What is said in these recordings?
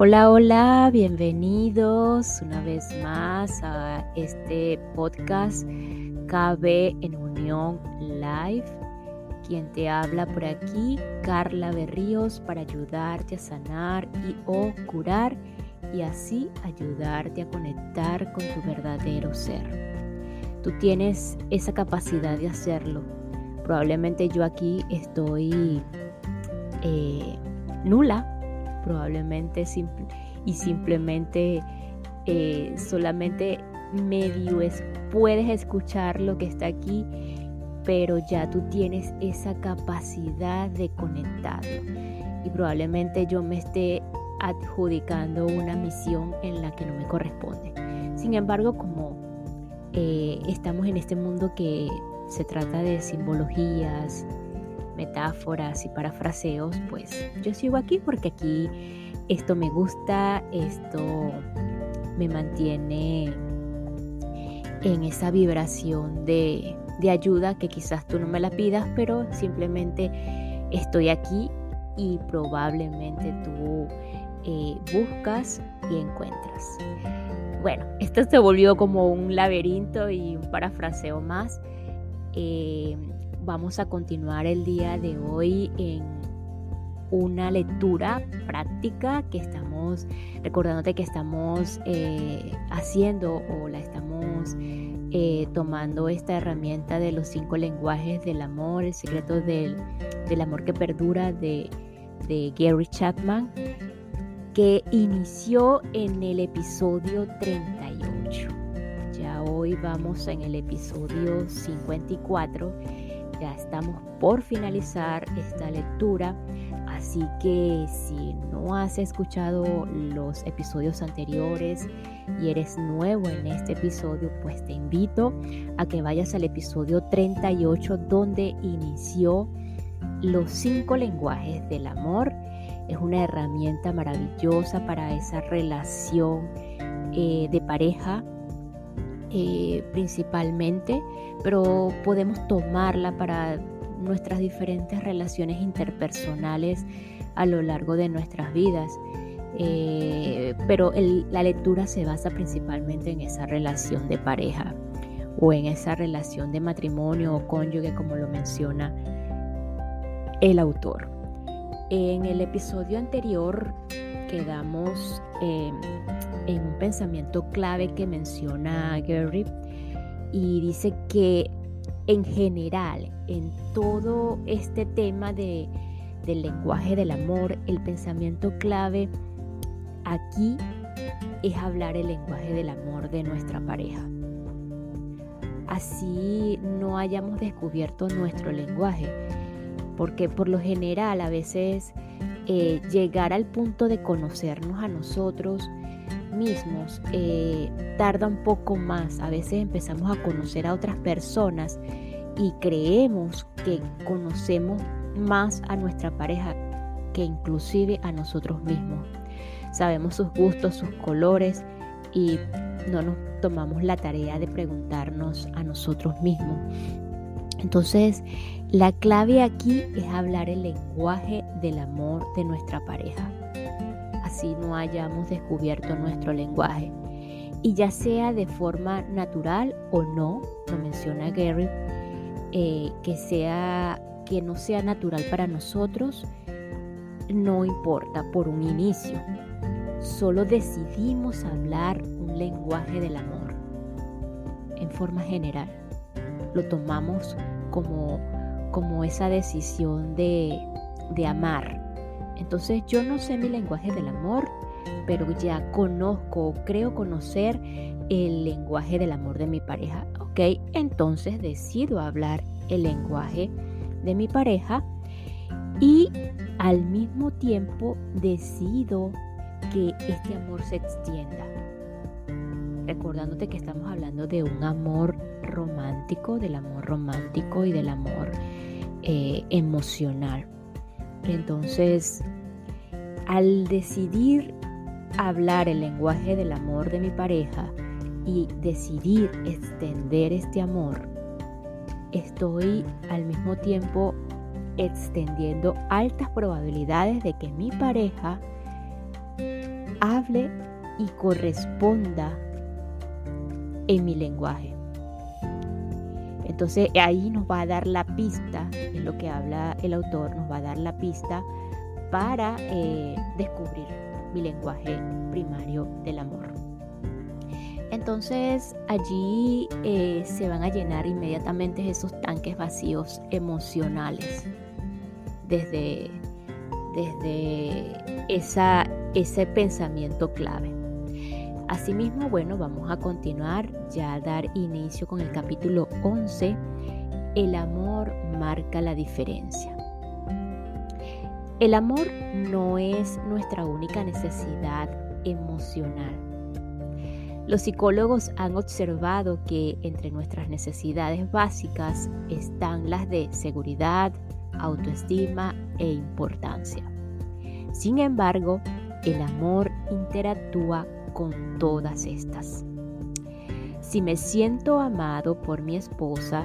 Hola, hola, bienvenidos una vez más a este podcast KB en Unión Live. Quien te habla por aquí, Carla Berríos, para ayudarte a sanar y o curar y así ayudarte a conectar con tu verdadero ser. Tú tienes esa capacidad de hacerlo. Probablemente yo aquí estoy eh, nula probablemente y simplemente eh, solamente medio es, puedes escuchar lo que está aquí, pero ya tú tienes esa capacidad de conectarlo. Y probablemente yo me esté adjudicando una misión en la que no me corresponde. Sin embargo, como eh, estamos en este mundo que se trata de simbologías, metáforas y parafraseos, pues yo sigo aquí porque aquí esto me gusta, esto me mantiene en esa vibración de, ayuda que quizás tú no me la pidas, pero simplemente estoy aquí y probablemente tú eh, buscas y encuentras. Bueno, esto se volvió como un laberinto y un parafraseo más. Eh, vamos a continuar el día de hoy en una lectura práctica que estamos recordándote que estamos eh, haciendo o la estamos eh, tomando esta herramienta de los cinco lenguajes del amor, el secreto del, amor que perdura de Gary Chapman, que inició en el episodio 38. Ya hoy vamos en el episodio 54 ya estamos por finalizar esta lectura, así que si no has escuchado los episodios anteriores y eres nuevo en este episodio, pues te invito a que vayas al episodio 38 donde inició los cinco lenguajes del amor. Es una herramienta maravillosa para esa relación eh, de pareja eh, principalmente, pero podemos tomarla para nuestras diferentes relaciones interpersonales a lo largo de nuestras vidas. Eh, pero la lectura se basa principalmente en esa relación de pareja o en esa relación de matrimonio o cónyuge como lo menciona el autor. En el episodio anterior quedamos en un pensamiento clave que menciona Gary y dice que en general, en todo este tema de, del lenguaje del amor, el pensamiento clave aquí es hablar el lenguaje del amor de nuestra pareja. Así no hayamos descubierto nuestro lenguaje, porque por lo general a veces eh, llegar al punto de conocernos a nosotros mismos eh, tarda un poco más. A veces empezamos a conocer a otras personas y creemos que conocemos más a nuestra pareja que inclusive a nosotros mismos. Sabemos sus gustos, sus colores y no nos tomamos la tarea de preguntarnos a nosotros mismos. Entonces, la clave aquí es hablar el lenguaje del amor de nuestra pareja. Así no hayamos descubierto nuestro lenguaje. Y ya sea de forma natural o no, lo menciona Gary, eh, que, sea, que no sea natural para nosotros, no importa por un inicio. Solo decidimos hablar un lenguaje del amor en forma general. Lo tomamos como como esa decisión de, amar. Entonces yo no sé mi lenguaje del amor, pero ya conozco, creo conocer el lenguaje del amor de mi pareja. ¿Ok? Entonces decido hablar el lenguaje de mi pareja y al mismo tiempo decido que este amor se extienda. Recordándote que estamos hablando de un amor romántico, del amor romántico y del amor eh, emocional. Entonces, al decidir hablar el lenguaje del amor de mi pareja y decidir extender este amor, estoy al mismo tiempo extendiendo altas probabilidades de que mi pareja hable y corresponda en mi lenguaje. Entonces ahí nos va a dar la pista, lo que habla el autor, nos va a dar la pista para eh, descubrir mi lenguaje primario del amor. Entonces allí eh, se van a llenar inmediatamente esos tanques vacíos emocionales desde, desde esa, ese pensamiento clave. Asimismo, bueno, vamos a continuar ya a dar inicio con el capítulo 11. El amor marca la diferencia. El amor no es nuestra única necesidad emocional. Los psicólogos han observado que entre nuestras necesidades básicas están las de seguridad, autoestima e importancia. Sin embargo, el amor interactúa con todas estas. Si me siento amado por mi esposa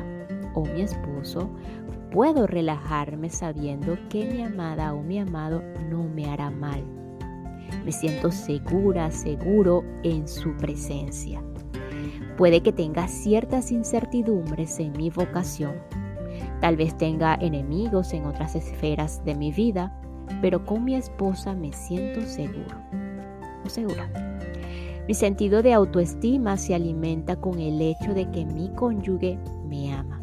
o mi esposo, puedo relajarme sabiendo que mi amada o mi amado no me hará mal. Me siento segura, seguro en su presencia. Puede que tenga ciertas incertidumbres en mi vocación. Tal vez tenga enemigos en otras esferas de mi vida, pero con mi esposa me siento seguro o segura. Mi sentido de autoestima se alimenta con el hecho de que mi cónyuge me ama.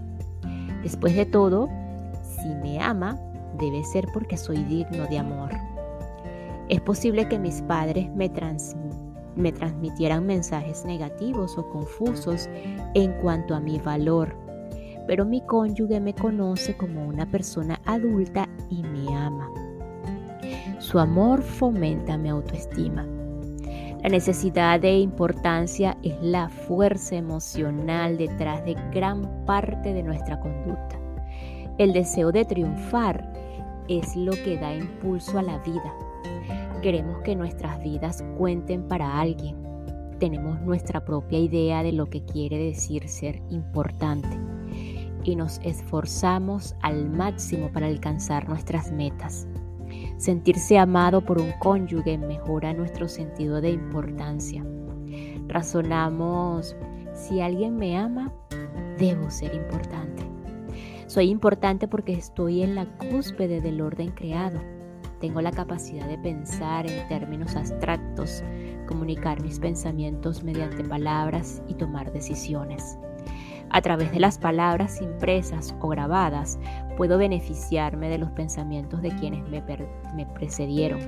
Después de todo, si me ama, debe ser porque soy digno de amor. Es posible que mis padres me, transmitieran mensajes negativos o confusos en cuanto a mi valor, pero mi cónyuge me conoce como una persona adulta y me ama. Su amor fomenta mi autoestima la necesidad de importancia es la fuerza emocional detrás de gran parte de nuestra conducta. El deseo de triunfar es lo que da impulso a la vida. Queremos que nuestras vidas cuenten para alguien. Tenemos nuestra propia idea de lo que quiere decir ser importante y nos esforzamos al máximo para alcanzar nuestras metas. Sentirse amado por un cónyuge mejora nuestro sentido de importancia. Razonamos, si alguien me ama, debo ser importante. Soy importante porque estoy en la cúspide del orden creado. Tengo la capacidad de pensar en términos abstractos, comunicar mis pensamientos mediante palabras y tomar decisiones. A través de las palabras impresas o grabadas, puedo beneficiarme de los pensamientos de quienes me, precedieron.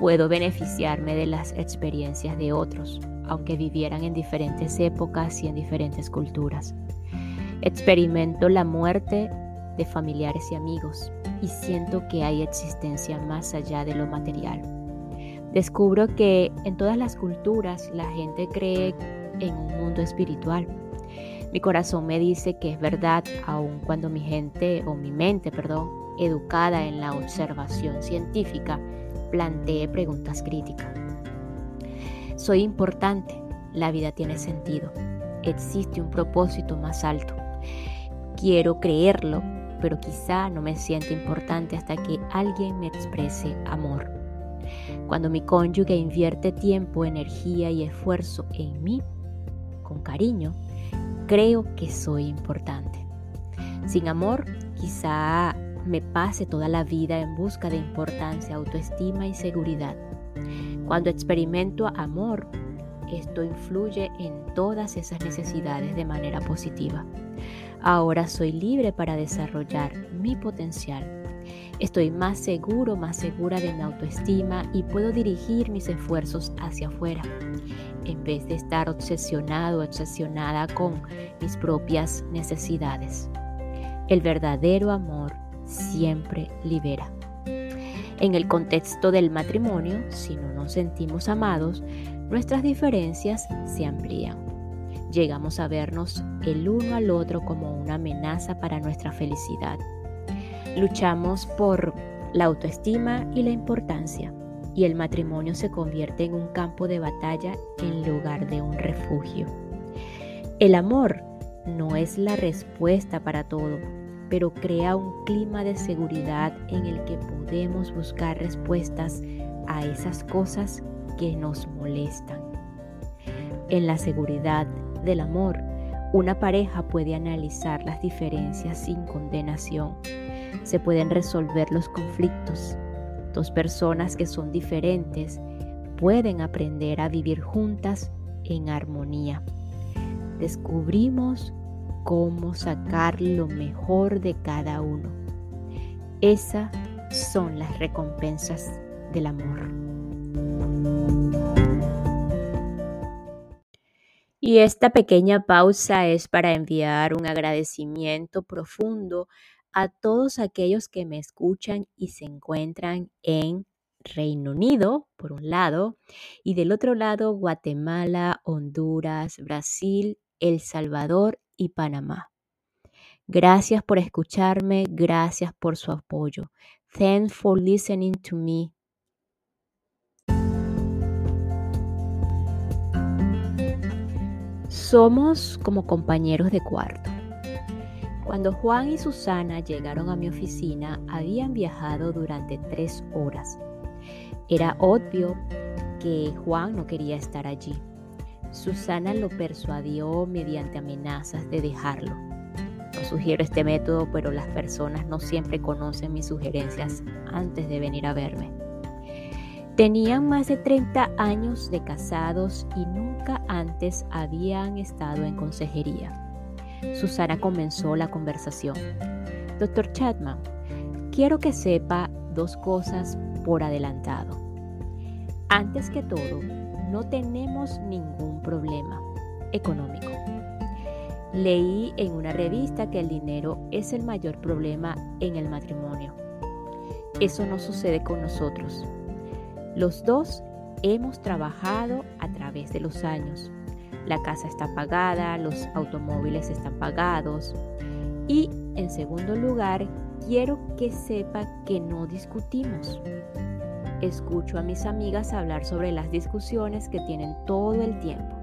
Puedo beneficiarme de las experiencias de otros, aunque vivieran en diferentes épocas y en diferentes culturas. Experimento la muerte de familiares y amigos y siento que hay existencia más allá de lo material. Descubro que en todas las culturas la gente cree en un mundo espiritual mi corazón me dice que es verdad, aun cuando mi gente o mi mente, perdón, educada en la observación científica, plantee preguntas críticas. Soy importante, la vida tiene sentido, existe un propósito más alto. Quiero creerlo, pero quizá no me sienta importante hasta que alguien me exprese amor. Cuando mi cónyuge invierte tiempo, energía y esfuerzo en mí, con cariño, creo que soy importante. Sin amor, quizá me pase toda la vida en busca de importancia, autoestima y seguridad. Cuando experimento amor, esto influye en todas esas necesidades de manera positiva. Ahora soy libre para desarrollar mi potencial. Estoy más seguro, más segura de mi autoestima y puedo dirigir mis esfuerzos hacia afuera en vez de estar obsesionado obsesionada con mis propias necesidades. El verdadero amor siempre libera. En el contexto del matrimonio, si no nos sentimos amados, nuestras diferencias se amplían. Llegamos a vernos el uno al otro como una amenaza para nuestra felicidad. Luchamos por la autoestima y la importancia y el matrimonio se convierte en un campo de batalla en lugar de un refugio. El amor no es la respuesta para todo, pero crea un clima de seguridad en el que podemos buscar respuestas a esas cosas que nos molestan. En la seguridad del amor, una pareja puede analizar las diferencias sin condenación. Se pueden resolver los conflictos. Dos personas que son diferentes pueden aprender a vivir juntas en armonía. Descubrimos cómo sacar lo mejor de cada uno. Esas son las recompensas del amor. Y esta pequeña pausa es para enviar un agradecimiento profundo a todos aquellos que me escuchan y se encuentran en Reino Unido, por un lado, y del otro lado Guatemala, Honduras, Brasil, El Salvador y Panamá. Gracias por escucharme, gracias por su apoyo. Thanks for listening to me. Somos como compañeros de cuarto. Cuando Juan y Susana llegaron a mi oficina, habían viajado durante tres horas. Era obvio que Juan no quería estar allí. Susana lo persuadió mediante amenazas de dejarlo. No sugiero este método, pero las personas no siempre conocen mis sugerencias antes de venir a verme. Tenían más de 30 años de casados y nunca antes habían estado en consejería. Susana comenzó la conversación. Doctor Chapman, quiero que sepa dos cosas por adelantado. Antes que todo, no tenemos ningún problema económico. Leí en una revista que el dinero es el mayor problema en el matrimonio. Eso no sucede con nosotros. Los dos hemos trabajado a través de los años. La casa está pagada, los automóviles están pagados. Y en segundo lugar, quiero que sepa que no discutimos. Escucho a mis amigas hablar sobre las discusiones que tienen todo el tiempo.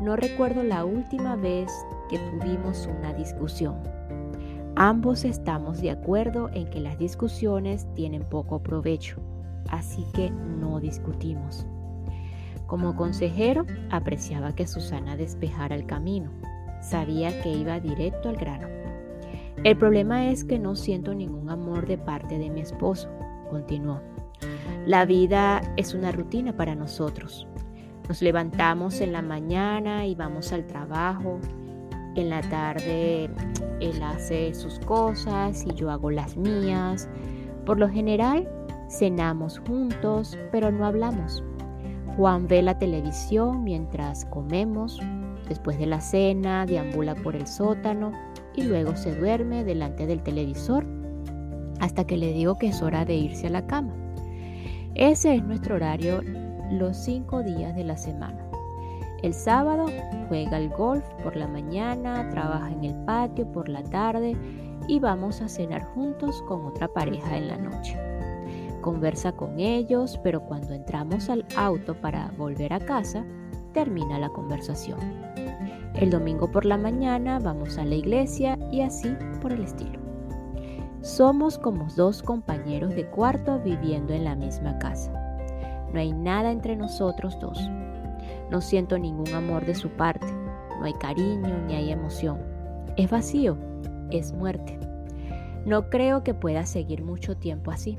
No recuerdo la última vez que tuvimos una discusión. Ambos estamos de acuerdo en que las discusiones tienen poco provecho, así que no discutimos. Como consejero, apreciaba que Susana despejara el camino. Sabía que iba directo al grano. El problema es que no siento ningún amor de parte de mi esposo, continuó. La vida es una rutina para nosotros. Nos levantamos en la mañana y vamos al trabajo. En la tarde él hace sus cosas y yo hago las mías. Por lo general cenamos juntos, pero no hablamos. Juan ve la televisión mientras comemos. Después de la cena, deambula por el sótano y luego se duerme delante del televisor hasta que le digo que es hora de irse a la cama. Ese es nuestro horario los cinco días de la semana. El sábado juega al golf por la mañana, trabaja en el patio por la tarde y vamos a cenar juntos con otra pareja en la noche. Conversa con ellos, pero cuando entramos al auto para volver a casa, termina la conversación. El domingo por la mañana vamos a la iglesia y así por el estilo. Somos como dos compañeros de cuarto viviendo en la misma casa. No hay nada entre nosotros dos. No siento ningún amor de su parte. No hay cariño ni hay emoción. Es vacío. Es muerte. No creo que pueda seguir mucho tiempo así.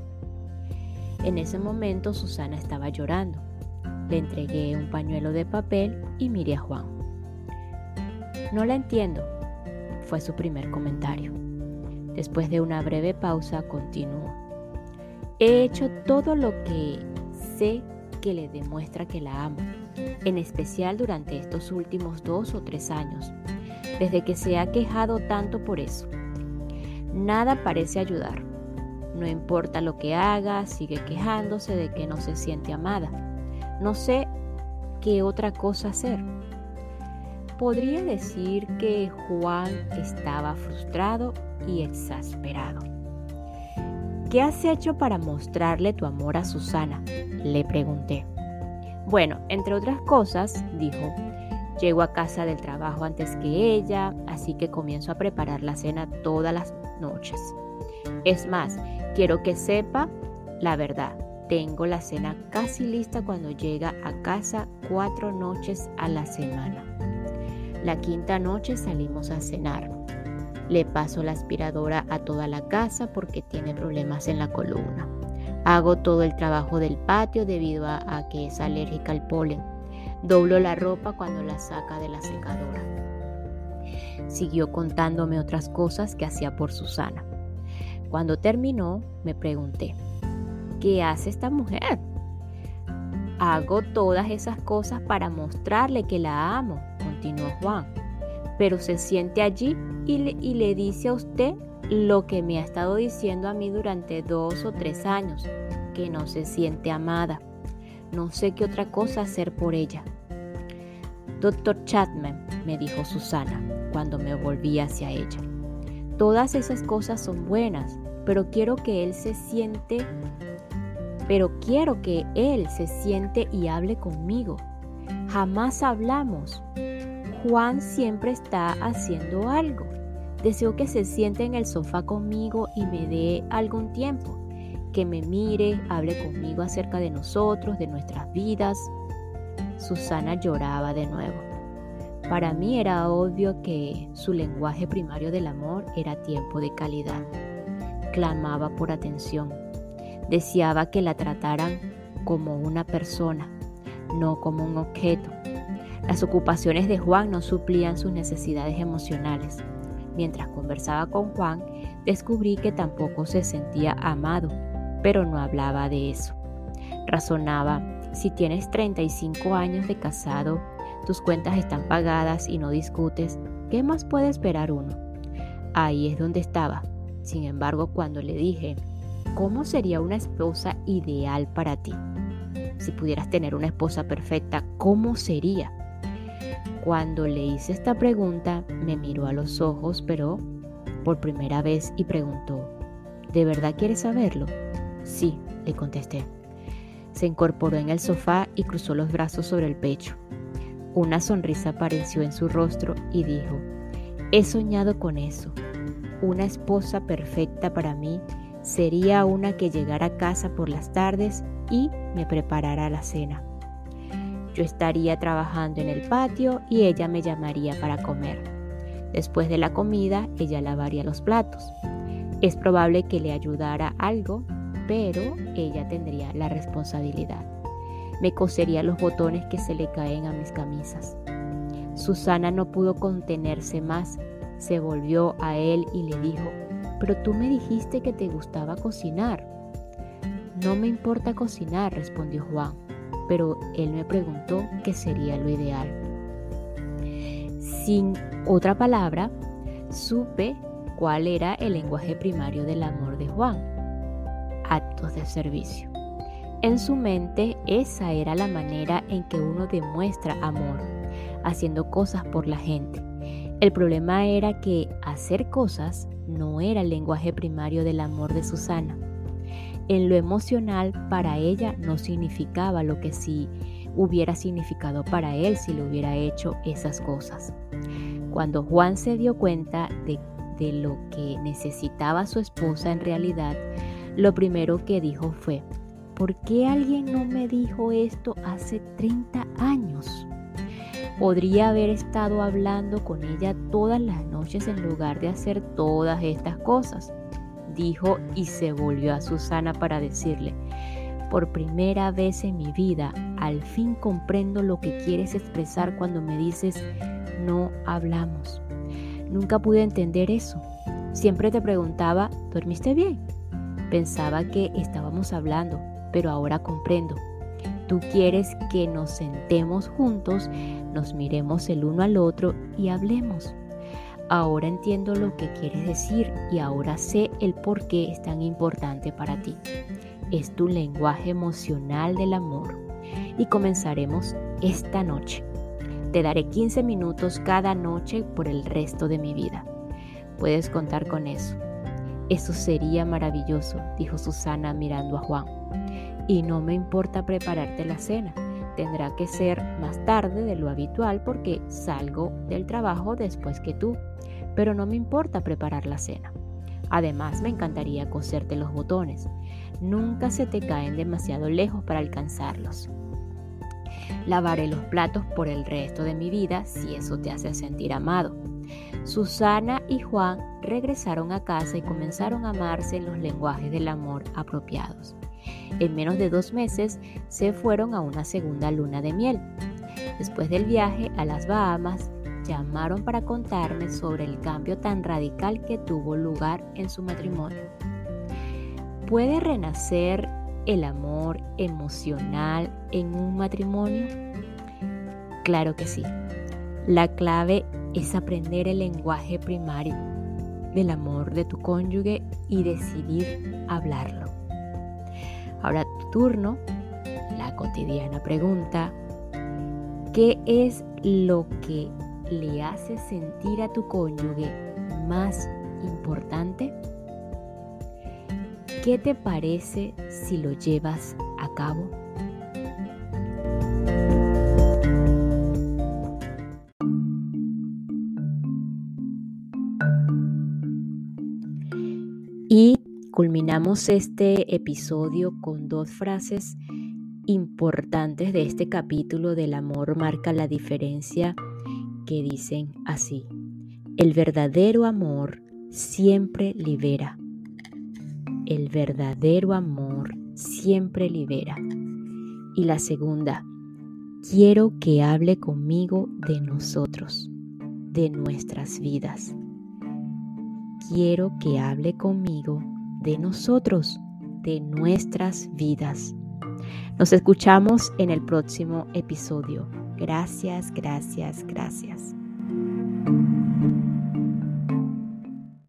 En ese momento Susana estaba llorando. Le entregué un pañuelo de papel y miré a Juan. No la entiendo, fue su primer comentario. Después de una breve pausa, continuó. He hecho todo lo que sé que le demuestra que la amo, en especial durante estos últimos dos o tres años, desde que se ha quejado tanto por eso. Nada parece ayudar. No importa lo que haga, sigue quejándose de que no se siente amada. No sé qué otra cosa hacer. Podría decir que Juan estaba frustrado y exasperado. ¿Qué has hecho para mostrarle tu amor a Susana? Le pregunté. Bueno, entre otras cosas, dijo, llego a casa del trabajo antes que ella, así que comienzo a preparar la cena todas las noches. Es más, quiero que sepa la verdad. tengo la cena casi lista cuando llega a casa cuatro noches a la semana. La quinta noche salimos a cenar. Le paso la aspiradora a toda la casa porque tiene problemas en la columna. Hago todo el trabajo del patio debido a, que es alérgica al polen. Doblo la ropa cuando la saca de la secadora. Siguió contándome otras cosas que hacía por Susana. Cuando terminó, me pregunté, ¿qué hace esta mujer? Hago todas esas cosas para mostrarle que la amo, continuó Juan. Pero se siente allí y le, dice a usted lo que me ha estado diciendo a mí durante dos o tres años, que no se siente amada. No sé qué otra cosa hacer por ella. Doctor Chapman, me dijo Susana cuando me volví hacia ella. Todas esas cosas son buenas, pero quiero que él se siente pero quiero que Él se siente y hable conmigo. Jamás hablamos. Juan siempre está haciendo algo. Deseo que se siente en el sofá conmigo y me dé algún tiempo, que me mire, hable conmigo acerca de nosotros, de nuestras vidas. Susana lloraba de nuevo. Para mí era obvio que su lenguaje primario del amor era tiempo de calidad. Clamaba por atención Deseaba que la trataran como una persona, no como un objeto. Las ocupaciones de Juan no suplían sus necesidades emocionales. Mientras conversaba con Juan, descubrí que tampoco se sentía amado, pero no hablaba de eso. Razonaba, si tienes 35 años de casado, tus cuentas están pagadas y no discutes, ¿qué más puede esperar uno? Ahí es donde estaba. Sin embargo, cuando le dije, ¿Cómo sería una esposa ideal para ti? Si pudieras tener una esposa perfecta, ¿cómo sería? Cuando le hice esta pregunta, me miró a los ojos, pero por primera vez y preguntó, ¿de verdad quieres saberlo? Sí, le contesté. Se incorporó en el sofá y cruzó los brazos sobre el pecho. Una sonrisa apareció en su rostro y dijo, he soñado con eso, una esposa perfecta para mí sería una que llegara a casa por las tardes y me preparara la cena. Yo estaría trabajando en el patio y ella me llamaría para comer. Después de la comida, ella lavaría los platos. Es probable que le ayudara algo, pero ella tendría la responsabilidad. Me cosería los botones que se le caen a mis camisas. Susana no pudo contenerse más, se volvió a él y le dijo, pero tú me dijiste que te gustaba cocinar. No me importa cocinar, respondió Juan, pero él me preguntó qué sería lo ideal. Sin otra palabra, supe cuál era el lenguaje primario del amor de Juan. Actos de servicio. En su mente esa era la manera en que uno demuestra amor, haciendo cosas por la gente. El problema era que hacer cosas no era el lenguaje primario del amor de Susana. En lo emocional, para ella no significaba lo que sí hubiera significado para él si le hubiera hecho esas cosas. Cuando Juan se dio cuenta de, lo que necesitaba su esposa en realidad, lo primero que dijo fue, ¿por qué alguien no me dijo esto hace 30 años? Podría haber estado hablando con ella todas las noches en lugar de hacer todas estas cosas, dijo y se volvió a Susana para decirle, por primera vez en mi vida, al fin comprendo lo que quieres expresar cuando me dices no hablamos. Nunca pude entender eso. Siempre te preguntaba, ¿dormiste bien? Pensaba que estábamos hablando, pero ahora comprendo. Tú quieres que nos sentemos juntos, nos miremos el uno al otro y hablemos. Ahora entiendo lo que quieres decir y ahora sé el por qué es tan importante para ti. Es tu lenguaje emocional del amor. Y comenzaremos esta noche. Te daré 15 minutos cada noche por el resto de mi vida. Puedes contar con eso. Eso sería maravilloso, dijo Susana mirando a Juan y no me importa prepararte la cena. Tendrá que ser más tarde de lo habitual porque salgo del trabajo después que tú, pero no me importa preparar la cena. Además, me encantaría coserte los botones. nunca se te caen demasiado lejos para alcanzarlos. Lavaré los platos por el resto de mi vida si eso te hace sentir amado. Susana y Juan regresaron a casa y comenzaron a amarse en los lenguajes del amor apropiados. En menos de dos meses se fueron a una segunda luna de miel. Después del viaje a las Bahamas, llamaron para contarme sobre el cambio tan radical que tuvo lugar en su matrimonio. ¿Puede renacer el amor emocional en un matrimonio? Claro que sí. La clave es aprender el lenguaje primario del amor de tu cónyuge y decidir hablarlo. Turno, la cotidiana pregunta, ¿qué es lo que le hace sentir a tu cónyuge más importante? ¿Qué te parece si lo llevas a cabo? Este episodio con dos frases importantes de este capítulo del amor marca la diferencia que dicen así. El verdadero amor siempre libera. El verdadero amor siempre libera. Y la segunda, quiero que hable conmigo de nosotros, de nuestras vidas. Quiero que hable conmigo de nosotros, de nuestras vidas. Nos escuchamos en el próximo episodio. Gracias, gracias, gracias.